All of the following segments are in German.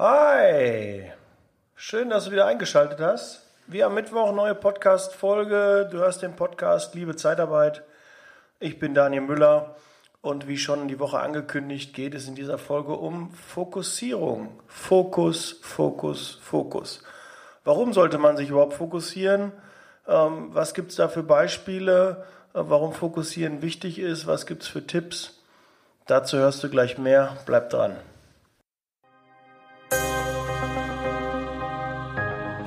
Hi, schön, dass du wieder eingeschaltet hast. Wie am Mittwoch neue Podcast-Folge. Du hörst den Podcast Liebe Zeitarbeit. Ich bin Daniel Müller und wie schon die Woche angekündigt, geht es in dieser Folge um Fokussierung. Fokus, Fokus, Fokus. Warum sollte man sich überhaupt fokussieren? Ähm, was gibt es da für Beispiele? Äh, warum Fokussieren wichtig ist? Was gibt es für Tipps? Dazu hörst du gleich mehr. Bleib dran.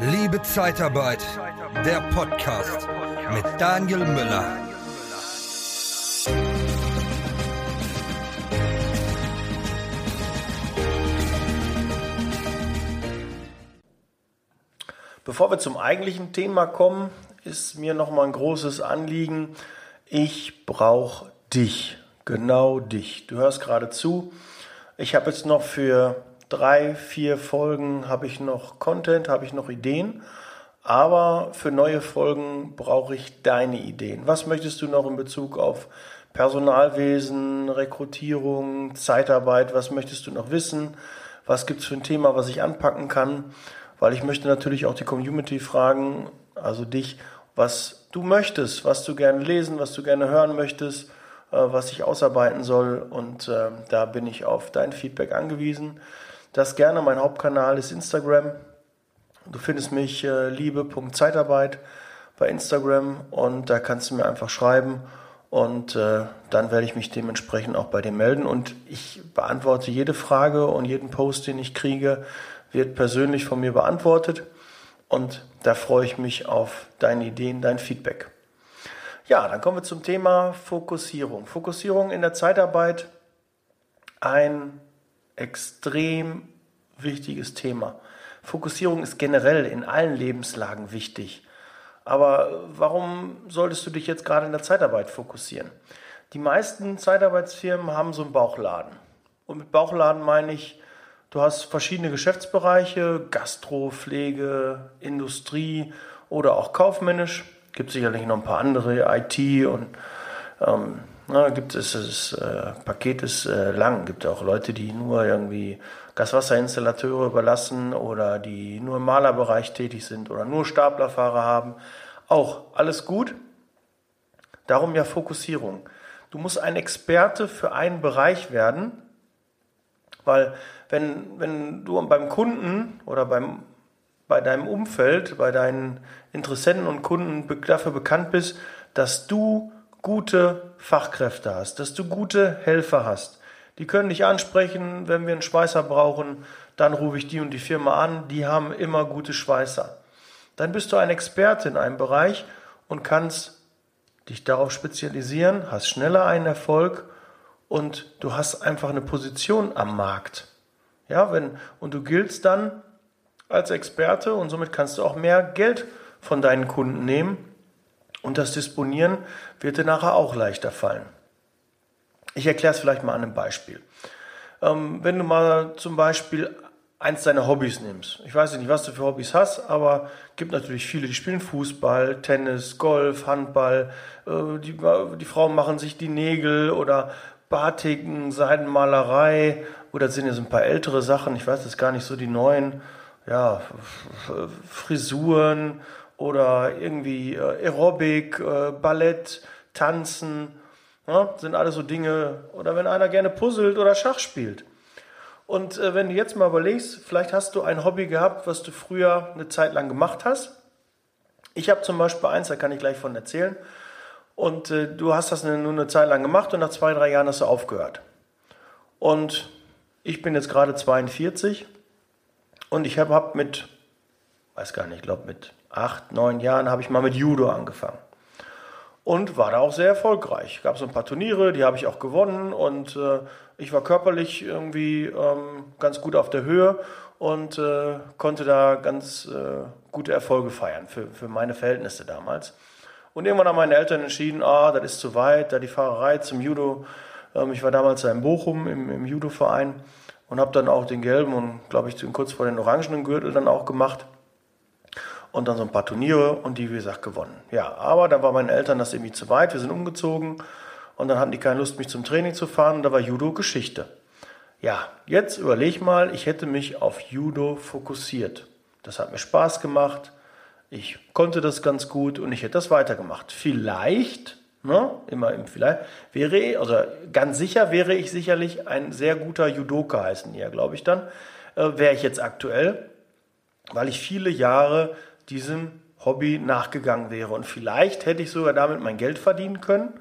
Liebe Zeitarbeit, der Podcast mit Daniel Müller. Bevor wir zum eigentlichen Thema kommen, ist mir noch mal ein großes Anliegen. Ich brauche dich, genau dich. Du hörst gerade zu. Ich habe jetzt noch für drei, vier Folgen habe ich noch Content, habe ich noch Ideen. Aber für neue Folgen brauche ich deine Ideen. Was möchtest du noch in Bezug auf Personalwesen, Rekrutierung, Zeitarbeit? Was möchtest du noch wissen? Was gibt es für ein Thema, was ich anpacken kann? Weil ich möchte natürlich auch die Community fragen, also dich, was du möchtest, was du gerne lesen, was du gerne hören möchtest, äh, was ich ausarbeiten soll. Und äh, da bin ich auf dein Feedback angewiesen. Das gerne. Mein Hauptkanal ist Instagram. Du findest mich äh, liebe.zeitarbeit bei Instagram und da kannst du mir einfach schreiben und äh, dann werde ich mich dementsprechend auch bei dir melden und ich beantworte jede Frage und jeden Post, den ich kriege, wird persönlich von mir beantwortet und da freue ich mich auf deine Ideen, dein Feedback. Ja, dann kommen wir zum Thema Fokussierung. Fokussierung in der Zeitarbeit, ein extrem wichtiges Thema. Fokussierung ist generell in allen Lebenslagen wichtig. Aber warum solltest du dich jetzt gerade in der Zeitarbeit fokussieren? Die meisten Zeitarbeitsfirmen haben so einen Bauchladen. Und mit Bauchladen meine ich, du hast verschiedene Geschäftsbereiche, Gastro, Pflege, Industrie oder auch kaufmännisch. Gibt sicherlich noch ein paar andere, IT und ähm, na, gibt es das äh, Paket ist äh, lang. Gibt auch Leute, die nur irgendwie Gaswasserinstallateure überlassen oder die nur im Malerbereich tätig sind oder nur Staplerfahrer haben. Auch alles gut. Darum ja Fokussierung. Du musst ein Experte für einen Bereich werden, weil wenn, wenn du beim Kunden oder beim, bei deinem Umfeld, bei deinen Interessenten und Kunden dafür bekannt bist, dass du gute Fachkräfte hast, dass du gute Helfer hast. Die können dich ansprechen, wenn wir einen Schweißer brauchen, dann rufe ich die und die Firma an, die haben immer gute Schweißer. Dann bist du ein Experte in einem Bereich und kannst dich darauf spezialisieren, hast schneller einen Erfolg und du hast einfach eine Position am Markt. Ja, wenn, und du giltst dann als Experte und somit kannst du auch mehr Geld von deinen Kunden nehmen und das Disponieren wird dir nachher auch leichter fallen. Ich erkläre es vielleicht mal an einem Beispiel. Ähm, wenn du mal zum Beispiel eins deiner Hobbys nimmst. Ich weiß nicht, was du für Hobbys hast, aber gibt natürlich viele, die spielen Fußball, Tennis, Golf, Handball. Äh, die, die Frauen machen sich die Nägel oder Batiken, Seidenmalerei oder sind so ein paar ältere Sachen. Ich weiß jetzt gar nicht so die neuen. Ja, Frisuren oder irgendwie äh, Aerobic, äh, Ballett, Tanzen, ja, sind alles so Dinge. Oder wenn einer gerne puzzelt oder Schach spielt. Und äh, wenn du jetzt mal überlegst, vielleicht hast du ein Hobby gehabt, was du früher eine Zeit lang gemacht hast. Ich habe zum Beispiel eins, da kann ich gleich von erzählen. Und äh, du hast das nur eine Zeit lang gemacht und nach zwei, drei Jahren hast du aufgehört. Und ich bin jetzt gerade 42 und ich habe hab mit, weiß gar nicht, ich glaube mit acht, neun Jahren habe ich mal mit Judo angefangen. Und war da auch sehr erfolgreich. Gab so ein paar Turniere, die habe ich auch gewonnen und äh, ich war körperlich irgendwie ähm, ganz gut auf der Höhe und äh, konnte da ganz äh, gute Erfolge feiern für, für meine Verhältnisse damals. Und irgendwann haben meine Eltern entschieden, ah, das ist zu weit, da die Fahrerei zum Judo. Ähm, ich war damals in Bochum im, im Judo-Verein und habe dann auch den gelben und, glaube ich, kurz vor den orangenen Gürtel dann auch gemacht und dann so ein paar Turniere und die, wie gesagt, gewonnen. Ja, aber dann waren meine Eltern das irgendwie zu weit, wir sind umgezogen und dann hatten die keine Lust, mich zum Training zu fahren und da war Judo Geschichte. Ja, jetzt überleg mal, ich hätte mich auf Judo fokussiert. Das hat mir Spaß gemacht. Ich konnte das ganz gut und ich hätte das weitergemacht. Vielleicht, ne, immer im Vielleicht, wäre also ganz sicher wäre ich sicherlich ein sehr guter Judoka heißen hier, glaube ich dann, äh, wäre ich jetzt aktuell, weil ich viele Jahre diesem Hobby nachgegangen wäre. Und vielleicht hätte ich sogar damit mein Geld verdienen können.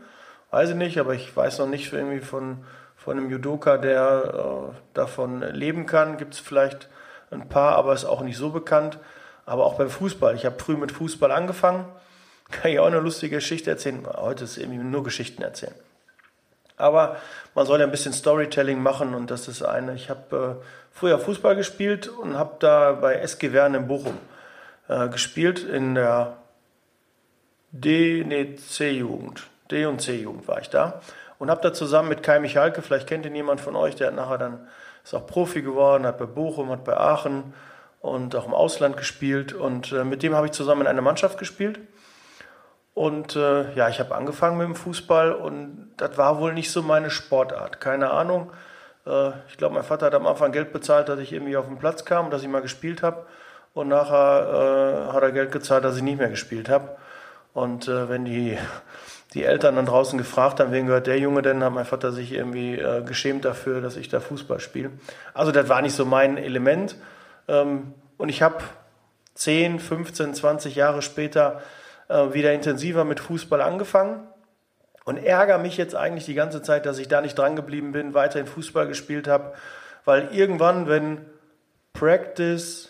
Weiß ich nicht, aber ich weiß noch nicht irgendwie von, von einem Judoka, der äh, davon leben kann. Gibt es vielleicht ein paar, aber ist auch nicht so bekannt. Aber auch beim Fußball. Ich habe früh mit Fußball angefangen. Kann ich auch eine lustige Geschichte erzählen. Heute ist irgendwie nur Geschichten erzählen. Aber man soll ja ein bisschen Storytelling machen und das ist eine. Ich habe äh, früher Fußball gespielt und habe da bei SG Wern in Bochum äh, gespielt in der D, nee, C-Jugend. D und C-Jugend war ich da und habe da zusammen mit Kai Michalke, vielleicht kennt ihn jemand von euch, der hat nachher dann ist auch Profi geworden, hat bei Bochum, hat bei Aachen und auch im Ausland gespielt und äh, mit dem habe ich zusammen in einer Mannschaft gespielt. Und äh, ja, ich habe angefangen mit dem Fußball und das war wohl nicht so meine Sportart. Keine Ahnung. Äh, ich glaube, mein Vater hat am Anfang Geld bezahlt, dass ich irgendwie auf den Platz kam, dass ich mal gespielt habe. Und nachher äh, hat er Geld gezahlt, dass ich nicht mehr gespielt habe. Und äh, wenn die die Eltern dann draußen gefragt haben, wen gehört der Junge denn, hat mein Vater sich irgendwie äh, geschämt dafür, dass ich da Fußball spiele. Also das war nicht so mein Element. Ähm, und ich habe 10, 15, 20 Jahre später äh, wieder intensiver mit Fußball angefangen und ärgere mich jetzt eigentlich die ganze Zeit, dass ich da nicht dran geblieben bin, weiterhin Fußball gespielt habe, weil irgendwann, wenn Practice,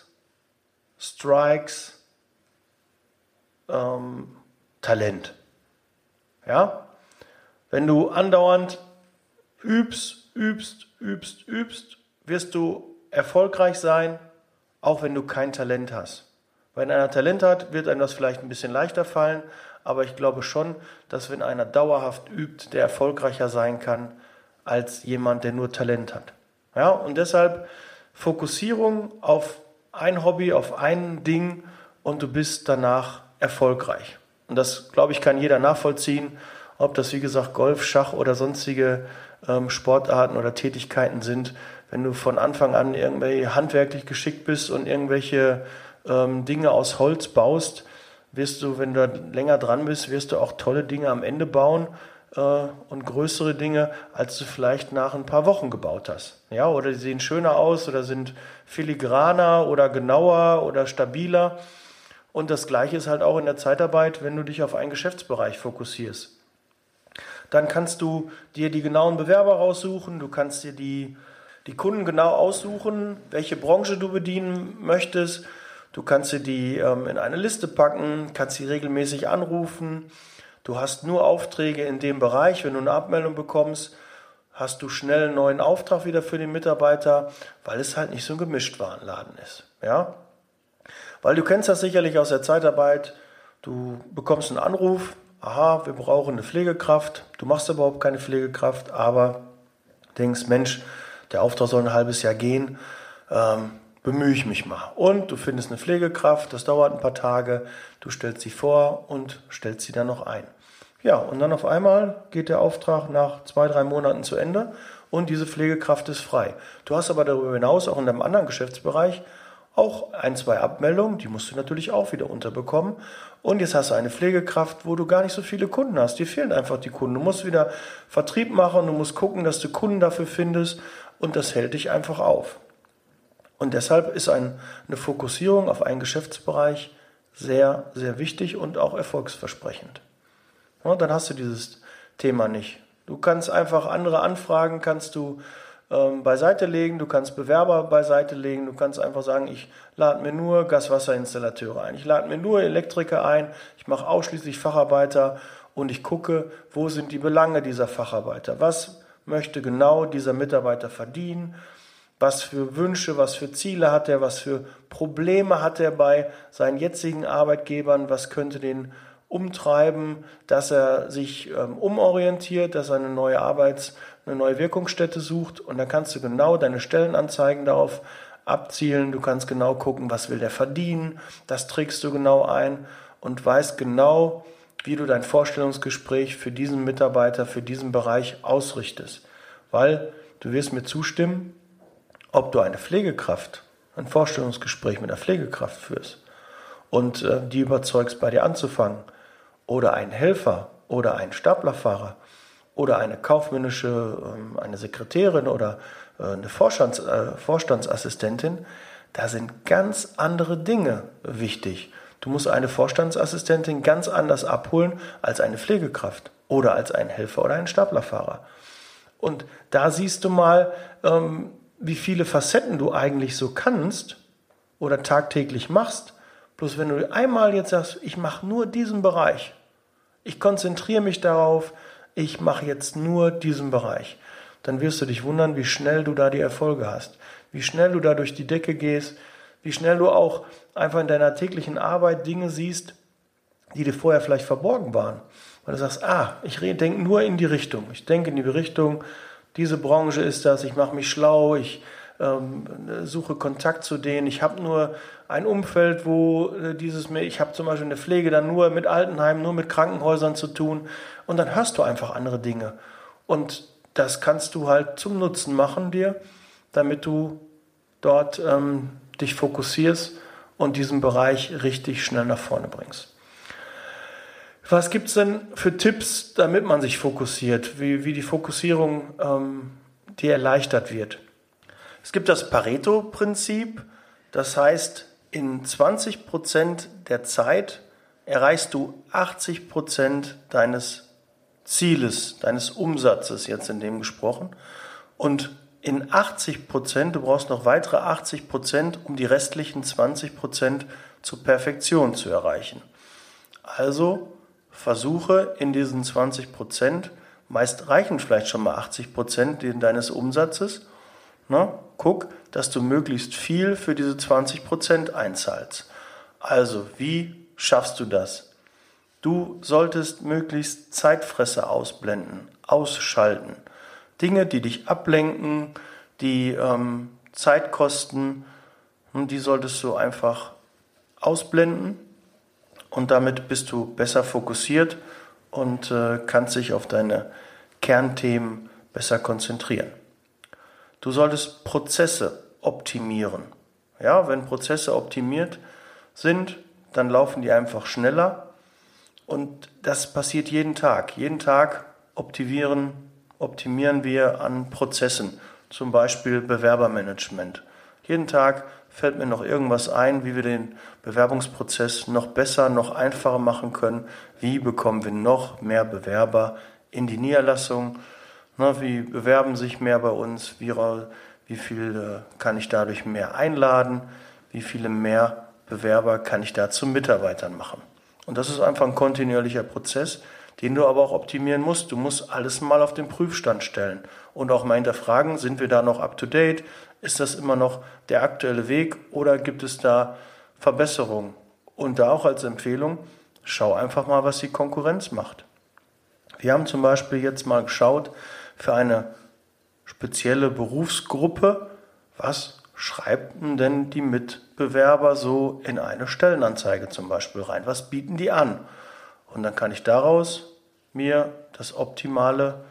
Strikes, ähm, Talent, ja? Wenn du andauernd übst, übst, übst, übst, wirst du erfolgreich sein, auch wenn du kein Talent hast. Wenn einer Talent hat, wird einem das vielleicht ein bisschen leichter fallen, aber ich glaube schon, dass wenn einer dauerhaft übt, der erfolgreicher sein kann als jemand, der nur Talent hat. Ja, und deshalb Fokussierung auf ein Hobby, auf ein Ding und du bist danach erfolgreich. Und das, glaube ich, kann jeder nachvollziehen, ob das, wie gesagt, Golf, Schach oder sonstige ähm, Sportarten oder Tätigkeiten sind. Wenn du von Anfang an irgendwie handwerklich geschickt bist und irgendwelche ähm, Dinge aus Holz baust, wirst du, wenn du länger dran bist, wirst du auch tolle Dinge am Ende bauen und größere Dinge, als du vielleicht nach ein paar Wochen gebaut hast. Ja, oder die sehen schöner aus oder sind filigraner oder genauer oder stabiler. Und das Gleiche ist halt auch in der Zeitarbeit, wenn du dich auf einen Geschäftsbereich fokussierst. Dann kannst du dir die genauen Bewerber raussuchen, du kannst dir die, die Kunden genau aussuchen, welche Branche du bedienen möchtest. Du kannst dir die ähm, in eine Liste packen, kannst sie regelmäßig anrufen. Du hast nur Aufträge in dem Bereich. Wenn du eine Abmeldung bekommst, hast du schnell einen neuen Auftrag wieder für den Mitarbeiter, weil es halt nicht so ein Gemischtwarenladen ist. Ja? Weil du kennst das sicherlich aus der Zeitarbeit. Du bekommst einen Anruf, aha, wir brauchen eine Pflegekraft. Du machst überhaupt keine Pflegekraft, aber denkst, Mensch, der Auftrag soll ein halbes Jahr gehen, ähm, bemühe ich mich mal. Und du findest eine Pflegekraft, das dauert ein paar Tage, du stellst sie vor und stellst sie dann noch ein. Ja, und dann auf einmal geht der Auftrag nach zwei, drei Monaten zu Ende und diese Pflegekraft ist frei. Du hast aber darüber hinaus auch in deinem anderen Geschäftsbereich auch ein, zwei Abmeldungen, die musst du natürlich auch wieder unterbekommen. Und jetzt hast du eine Pflegekraft, wo du gar nicht so viele Kunden hast. Dir fehlen einfach die Kunden. Du musst wieder Vertrieb machen, du musst gucken, dass du Kunden dafür findest und das hält dich einfach auf. Und deshalb ist ein, eine Fokussierung auf einen Geschäftsbereich sehr, sehr wichtig und auch erfolgsversprechend. Und dann hast du dieses Thema nicht. Du kannst einfach andere Anfragen, kannst du ähm, beiseite legen, du kannst Bewerber beiseite legen, du kannst einfach sagen, ich lade mir nur Gaswasserinstallateure ein, ich lade mir nur Elektriker ein, ich mache ausschließlich Facharbeiter und ich gucke, wo sind die Belange dieser Facharbeiter, was möchte genau dieser Mitarbeiter verdienen, was für Wünsche, was für Ziele hat er, was für Probleme hat er bei seinen jetzigen Arbeitgebern, was könnte den umtreiben, dass er sich ähm, umorientiert, dass er eine neue Arbeits- eine neue Wirkungsstätte sucht und dann kannst du genau deine Stellenanzeigen darauf abzielen. Du kannst genau gucken, was will der verdienen. Das trägst du genau ein und weißt genau, wie du dein Vorstellungsgespräch für diesen Mitarbeiter, für diesen Bereich ausrichtest. Weil du wirst mir zustimmen, ob du eine Pflegekraft, ein Vorstellungsgespräch mit einer Pflegekraft führst und äh, die überzeugst, bei dir anzufangen, oder einen Helfer oder einen Staplerfahrer oder eine kaufmännische, ähm, eine Sekretärin oder äh, eine Vorstands, äh, Vorstandsassistentin, da sind ganz andere Dinge wichtig. Du musst eine Vorstandsassistentin ganz anders abholen als eine Pflegekraft oder als einen Helfer oder einen Staplerfahrer. Und da siehst du mal, ähm, wie viele Facetten du eigentlich so kannst oder tagtäglich machst. Bloß wenn du einmal jetzt sagst, ich mache nur diesen Bereich, ich konzentriere mich darauf, ich mache jetzt nur diesen Bereich, dann wirst du dich wundern, wie schnell du da die Erfolge hast, wie schnell du da durch die Decke gehst, wie schnell du auch einfach in deiner täglichen Arbeit Dinge siehst, die dir vorher vielleicht verborgen waren. Weil du sagst, ah, ich denke nur in die Richtung. Ich denke in die Richtung, diese Branche ist das, ich mache mich schlau, ich ähm, suche Kontakt zu denen. Ich habe nur ein Umfeld, wo äh, dieses, ich habe zum Beispiel in der Pflege dann nur mit Altenheimen, nur mit Krankenhäusern zu tun. Und dann hörst du einfach andere Dinge. Und das kannst du halt zum Nutzen machen dir, damit du dort ähm, dich fokussierst und diesen Bereich richtig schnell nach vorne bringst. Was gibt es denn für Tipps, damit man sich fokussiert, wie, wie die Fokussierung ähm, dir erleichtert wird? Es gibt das Pareto-Prinzip, das heißt, in 20 Prozent der Zeit erreichst du 80 Prozent deines Zieles, deines Umsatzes, jetzt in dem gesprochen. Und in 80 Prozent, du brauchst noch weitere 80 Prozent, um die restlichen 20 Prozent zur Perfektion zu erreichen. Also versuche in diesen 20 Prozent, meist reichen vielleicht schon mal 80 Prozent deines Umsatzes, na, guck, dass du möglichst viel für diese 20 Prozent einzahlst. Also, wie schaffst du das? Du solltest möglichst Zeitfresser ausblenden, ausschalten. Dinge, die dich ablenken, die ähm, Zeit kosten, die solltest du einfach ausblenden und damit bist du besser fokussiert und äh, kannst dich auf deine Kernthemen besser konzentrieren. Du solltest Prozesse optimieren. Ja, wenn Prozesse optimiert sind, dann laufen die einfach schneller und das passiert jeden Tag. Jeden Tag optimieren, optimieren wir an Prozessen, zum Beispiel Bewerbermanagement. Jeden Tag fällt mir noch irgendwas ein, wie wir den Bewerbungsprozess noch besser, noch einfacher machen können. Wie bekommen wir noch mehr Bewerber in die Niederlassung? Wie bewerben sich mehr bei uns? Wie, wie viel äh, kann ich dadurch mehr einladen? Wie viele mehr Bewerber kann ich da zu Mitarbeitern machen? Und das ist einfach ein kontinuierlicher Prozess, den du aber auch optimieren musst. Du musst alles mal auf den Prüfstand stellen und auch mal hinterfragen, sind wir da noch up to date? Ist das immer noch der aktuelle Weg oder gibt es da Verbesserungen? Und da auch als Empfehlung, schau einfach mal, was die Konkurrenz macht. Wir haben zum Beispiel jetzt mal geschaut für eine spezielle Berufsgruppe, was schreiben denn die Mitbewerber so in eine Stellenanzeige zum Beispiel rein? Was bieten die an? Und dann kann ich daraus mir das Optimale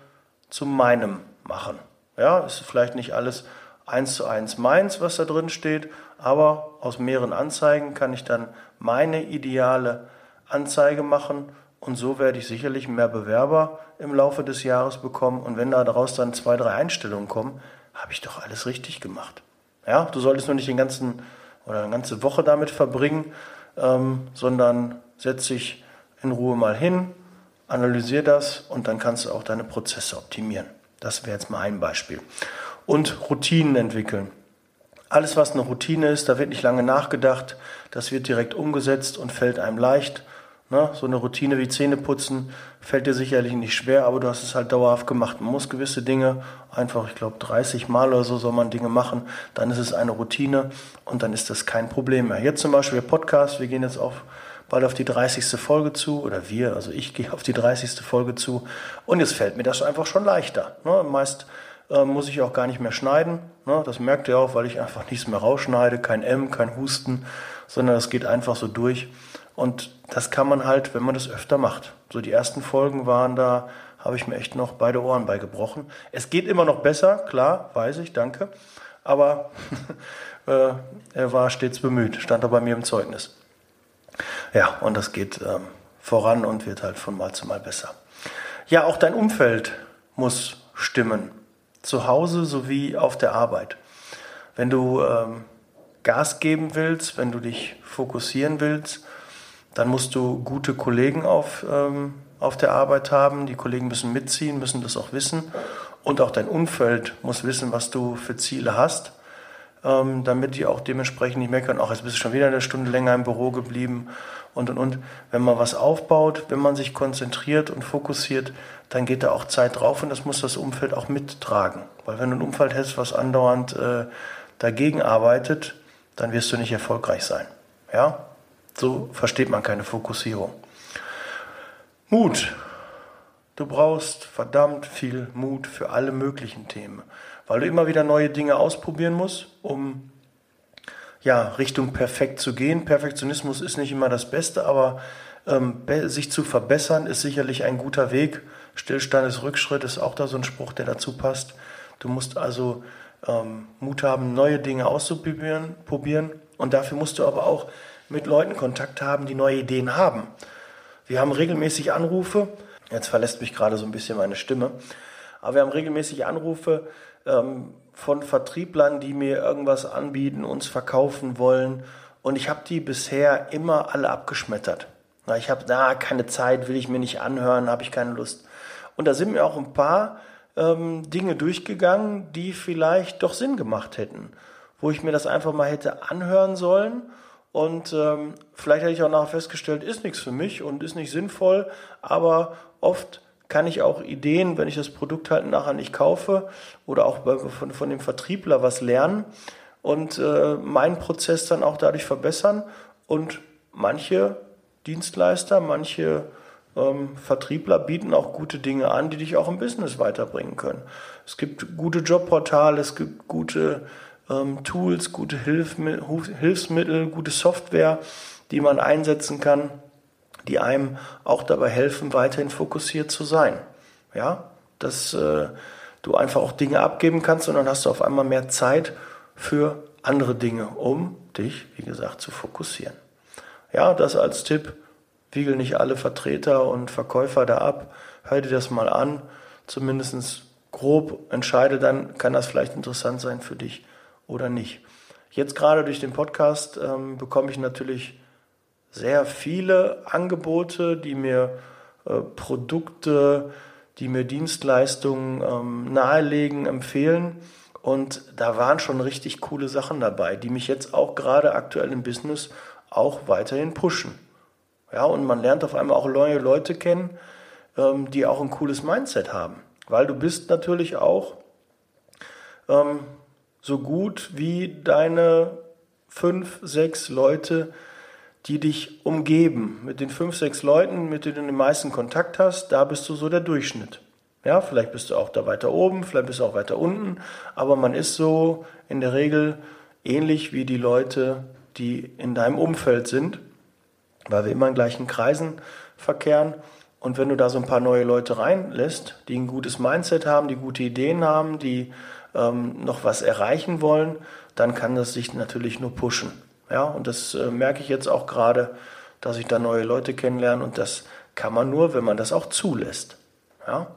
zu meinem machen. Ja, ist vielleicht nicht alles eins zu eins meins, was da drin steht, aber aus mehreren Anzeigen kann ich dann meine ideale Anzeige machen und so werde ich sicherlich mehr Bewerber im Laufe des Jahres bekommen und wenn da daraus dann zwei, drei Einstellungen kommen, habe ich doch alles richtig gemacht. Ja, du solltest nur nicht den ganzen oder eine ganze Woche damit verbringen, ähm, sondern setz dich in Ruhe mal hin, analysier das und dann kannst du auch deine Prozesse optimieren. Das wäre jetzt mal ein Beispiel und Routinen entwickeln. Alles, was eine Routine ist, da wird nicht lange nachgedacht, das wird direkt umgesetzt und fällt einem leicht. Ne? So eine Routine wie Zähneputzen fällt dir sicherlich nicht schwer, aber du hast es halt dauerhaft gemacht. Man muss gewisse Dinge einfach, ich glaube 30 Mal oder so soll man Dinge machen, dann ist es eine Routine und dann ist das kein Problem mehr. Jetzt zum Beispiel der Podcast, wir gehen jetzt auf, bald auf die 30. Folge zu, oder wir, also ich gehe auf die 30. Folge zu und jetzt fällt mir das einfach schon leichter. Ne? Meist äh, muss ich auch gar nicht mehr schneiden. Ne? Das merkt ihr auch, weil ich einfach nichts mehr rausschneide, kein M, kein Husten, sondern das geht einfach so durch. Und das kann man halt, wenn man das öfter macht. So die ersten Folgen waren da, habe ich mir echt noch beide Ohren beigebrochen. Es geht immer noch besser, klar, weiß ich, danke. aber äh, er war stets bemüht, stand er bei mir im Zeugnis. Ja, und das geht ähm, voran und wird halt von Mal zu Mal besser. Ja, auch dein Umfeld muss stimmen. Zu Hause sowie auf der Arbeit. Wenn du ähm, Gas geben willst, wenn du dich fokussieren willst, dann musst du gute Kollegen auf, ähm, auf der Arbeit haben. Die Kollegen müssen mitziehen, müssen das auch wissen. Und auch dein Umfeld muss wissen, was du für Ziele hast, ähm, damit die auch dementsprechend nicht meckern, auch jetzt bist du schon wieder eine Stunde länger im Büro geblieben und und und. Wenn man was aufbaut, wenn man sich konzentriert und fokussiert, dann geht da auch Zeit drauf und das muss das Umfeld auch mittragen. Weil wenn du ein Umfeld hast, was andauernd äh, dagegen arbeitet, dann wirst du nicht erfolgreich sein. Ja? So versteht man keine Fokussierung. Mut. Du brauchst verdammt viel Mut für alle möglichen Themen, weil du immer wieder neue Dinge ausprobieren musst, um ja, Richtung perfekt zu gehen. Perfektionismus ist nicht immer das Beste, aber ähm, sich zu verbessern ist sicherlich ein guter Weg. Stillstand ist Rückschritt, ist auch da so ein Spruch, der dazu passt. Du musst also ähm, Mut haben, neue Dinge auszuprobieren probieren. und dafür musst du aber auch mit Leuten Kontakt haben, die neue Ideen haben. Wir haben regelmäßig Anrufe, jetzt verlässt mich gerade so ein bisschen meine Stimme, aber wir haben regelmäßig Anrufe ähm, von Vertrieblern, die mir irgendwas anbieten, uns verkaufen wollen und ich habe die bisher immer alle abgeschmettert. Na, ich habe, na, keine Zeit, will ich mir nicht anhören, habe ich keine Lust. Und da sind mir auch ein paar ähm, Dinge durchgegangen, die vielleicht doch Sinn gemacht hätten, wo ich mir das einfach mal hätte anhören sollen und ähm, vielleicht hätte ich auch nachher festgestellt, ist nichts für mich und ist nicht sinnvoll, aber oft kann ich auch Ideen, wenn ich das Produkt halt nachher nicht kaufe oder auch bei, von, von dem Vertriebler was lernen und äh, meinen Prozess dann auch dadurch verbessern und manche Dienstleister, manche ähm, Vertriebler bieten auch gute Dinge an, die dich auch im Business weiterbringen können. Es gibt gute Jobportale, es gibt gute ähm, Tools, gute Hilfsmittel, gute Software, die man einsetzen kann, die einem auch dabei helfen, weiterhin fokussiert zu sein. Ja, dass äh, du einfach auch Dinge abgeben kannst und dann hast du auf einmal mehr Zeit für andere Dinge, um dich, wie gesagt, zu fokussieren. Ja, das als Tipp. Wiegel nicht alle Vertreter und Verkäufer da ab. Hör dir das mal an. Zumindest grob entscheide dann, kann das vielleicht interessant sein für dich oder nicht. Jetzt gerade durch den Podcast ähm, bekomme ich natürlich sehr viele Angebote, die mir äh, Produkte, die mir Dienstleistungen ähm, nahelegen, empfehlen. Und da waren schon richtig coole Sachen dabei, die mich jetzt auch gerade aktuell im Business auch weiterhin pushen. Ja, und man lernt auf einmal auch neue Leute kennen, ähm, die auch ein cooles Mindset haben. Weil du bist natürlich auch ähm, so gut wie deine fünf, sechs Leute, die dich umgeben. Mit den fünf, sechs Leuten, mit denen du den meisten Kontakt hast, da bist du so der Durchschnitt. Ja, vielleicht bist du auch da weiter oben, vielleicht bist du auch weiter unten, aber man ist so in der Regel ähnlich wie die Leute, die in deinem Umfeld sind, weil wir immer in gleichen Kreisen verkehren. Und wenn du da so ein paar neue Leute reinlässt, die ein gutes Mindset haben, die gute Ideen haben, die ähm, noch was erreichen wollen, dann kann das sich natürlich nur pushen. Ja, und das äh, merke ich jetzt auch gerade, dass ich da neue Leute kennenlerne und das kann man nur, wenn man das auch zulässt. Ja?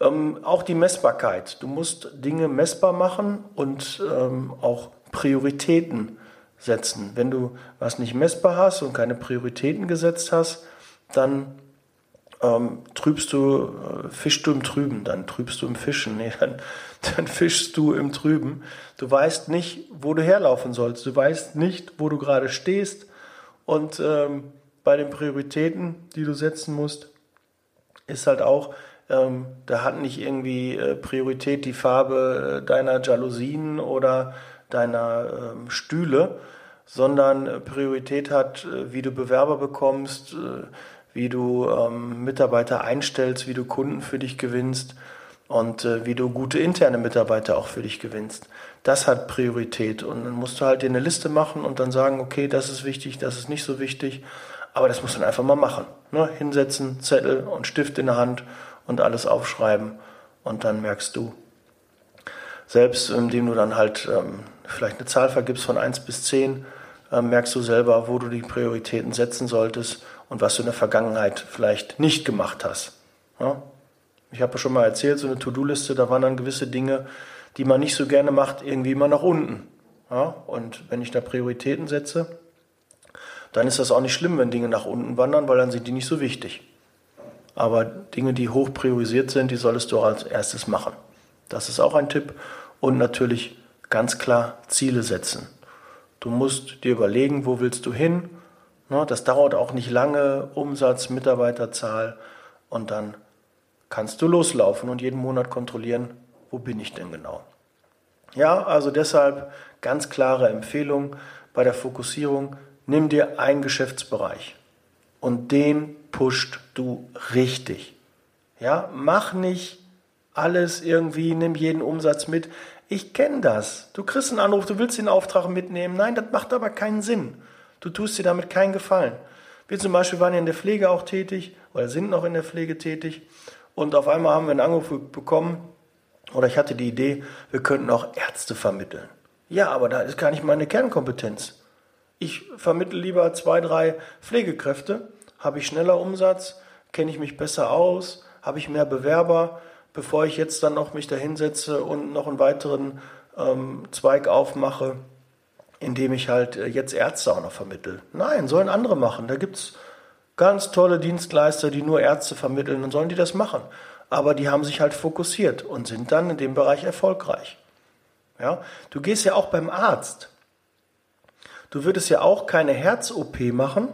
Ähm, auch die Messbarkeit. Du musst Dinge messbar machen und ähm, auch Prioritäten setzen. Wenn du was nicht messbar hast und keine Prioritäten gesetzt hast, dann ähm, trübst du, äh, fischst du im Trüben, dann trübst du im Fischen, nee, dann, dann fischst du im Trüben. Du weißt nicht, wo du herlaufen sollst, du weißt nicht, wo du gerade stehst. Und ähm, bei den Prioritäten, die du setzen musst, ist halt auch, ähm, da hat nicht irgendwie äh, Priorität die Farbe äh, deiner Jalousien oder deiner ähm, Stühle, sondern Priorität hat, äh, wie du Bewerber bekommst, äh, wie du ähm, Mitarbeiter einstellst, wie du Kunden für dich gewinnst und äh, wie du gute interne Mitarbeiter auch für dich gewinnst. Das hat Priorität und dann musst du halt dir eine Liste machen und dann sagen, okay, das ist wichtig, das ist nicht so wichtig, aber das musst du dann einfach mal machen. Ne? Hinsetzen, Zettel und Stift in der Hand und alles aufschreiben und dann merkst du. selbst indem du dann halt ähm, vielleicht eine Zahl vergibst von 1 bis 10, äh, merkst du selber, wo du die Prioritäten setzen solltest und was du in der Vergangenheit vielleicht nicht gemacht hast. Ja? Ich habe schon mal erzählt, so eine To-Do-Liste, da waren dann gewisse Dinge, die man nicht so gerne macht, irgendwie immer nach unten. Ja? Und wenn ich da Prioritäten setze, dann ist das auch nicht schlimm, wenn Dinge nach unten wandern, weil dann sind die nicht so wichtig. Aber Dinge, die hoch priorisiert sind, die solltest du als erstes machen. Das ist auch ein Tipp. Und natürlich ganz klar Ziele setzen. Du musst dir überlegen, wo willst du hin. Das dauert auch nicht lange, Umsatz, Mitarbeiterzahl und dann kannst du loslaufen und jeden Monat kontrollieren, wo bin ich denn genau. Ja, also deshalb ganz klare Empfehlung bei der Fokussierung, nimm dir einen Geschäftsbereich und den pusht du richtig. Ja, mach nicht alles irgendwie, nimm jeden Umsatz mit. Ich kenne das. Du kriegst einen Anruf, du willst den Auftrag mitnehmen. Nein, das macht aber keinen Sinn. Du tust dir damit keinen Gefallen. Wir zum Beispiel waren ja in der Pflege auch tätig oder sind noch in der Pflege tätig und auf einmal haben wir einen Anruf bekommen oder ich hatte die Idee, wir könnten auch Ärzte vermitteln. Ja, aber da ist gar nicht meine Kernkompetenz. Ich vermittle lieber zwei, drei Pflegekräfte, habe ich schneller Umsatz, kenne ich mich besser aus, habe ich mehr Bewerber, bevor ich jetzt dann noch mich da hinsetze und noch einen weiteren ähm, Zweig aufmache, indem ich halt äh, jetzt Ärzte auch noch vermittle. Nein, sollen andere machen. Da gibt es ganz tolle Dienstleister, die nur Ärzte vermitteln, dann sollen die das machen. Aber die haben sich halt fokussiert und sind dann in dem Bereich erfolgreich. Ja? Du gehst ja auch beim Arzt. Du würdest ja auch keine Herz-OP machen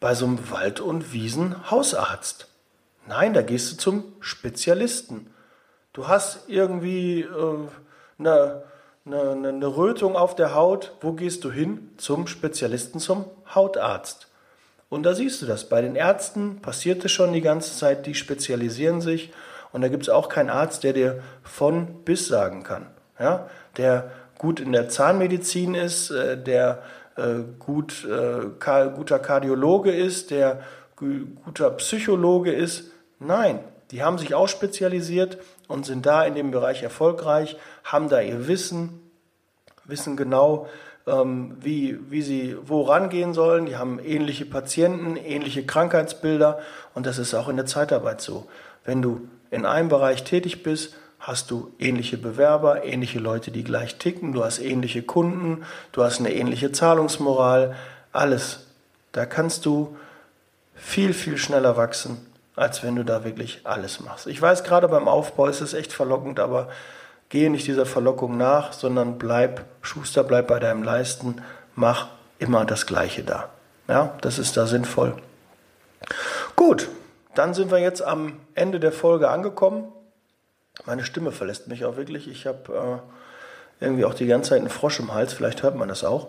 bei so einem Wald- und Wiesen-Hausarzt. Nein, da gehst du zum Spezialisten. Du hast irgendwie äh, eine, eine, eine Rötung auf der Haut. Wo gehst du hin? Zum Spezialisten, zum Hautarzt. Und da siehst du das. Bei den Ärzten passiert es schon die ganze Zeit, die spezialisieren sich. Und da gibt es auch keinen Arzt, der dir von bis sagen kann. Ja? Der gut in der Zahnmedizin ist, äh, der äh, gut, äh, guter Kardiologe ist, der guter Psychologe ist. Nein, die haben sich auch spezialisiert und sind da in dem Bereich erfolgreich, haben da ihr Wissen, wissen genau, ähm, wie, wie sie wo rangehen sollen. Die haben ähnliche Patienten, ähnliche Krankheitsbilder und das ist auch in der Zeitarbeit so. Wenn du in einem Bereich tätig bist, hast du ähnliche Bewerber, ähnliche Leute, die gleich ticken, du hast ähnliche Kunden, du hast eine ähnliche Zahlungsmoral, alles. Da kannst du viel, viel schneller wachsen, als wenn du da wirklich alles machst. Ich weiß, gerade beim Aufbau ist es echt verlockend, aber gehe nicht dieser Verlockung nach, sondern bleib, Schuster, bleib bei deinem Leisten, mach immer das Gleiche da. Ja, das ist da sinnvoll. Gut, dann sind wir jetzt am Ende der Folge angekommen. Meine Stimme verlässt mich auch wirklich. Ich habe äh, irgendwie auch die ganze Zeit einen Frosch im Hals. Vielleicht hört man das auch.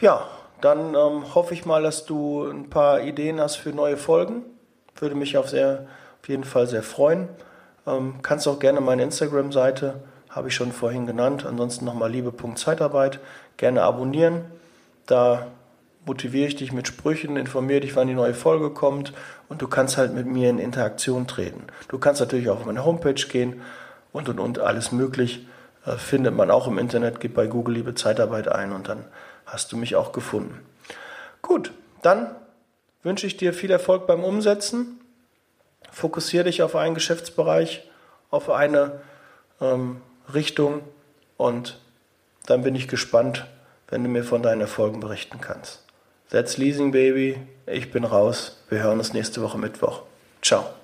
Ja, dann ähm, hoffe ich mal, dass du ein paar Ideen hast für neue Folgen. Würde mich auf, sehr, auf jeden Fall sehr freuen. Ähm, kannst auch gerne meine Instagram-Seite, habe ich schon vorhin genannt. Ansonsten nochmal liebe.zeitarbeit. Gerne abonnieren. Da motiviere ich dich mit Sprüchen, informiere dich, wann die neue Folge kommt und du kannst halt mit mir in Interaktion treten. Du kannst natürlich auch auf meine Homepage gehen und und und alles möglich äh, findet man auch im Internet. Gib bei Google Liebe Zeitarbeit ein und dann hast du mich auch gefunden. Gut, dann wünsche ich dir viel Erfolg beim Umsetzen. Fokussiere dich auf einen Geschäftsbereich, auf eine ähm, Richtung und dann bin ich gespannt, wenn du mir von deinen Erfolgen berichten kannst. That's Leasing Baby. Ich bin raus. Wir hören uns nächste Woche Mittwoch. Ciao.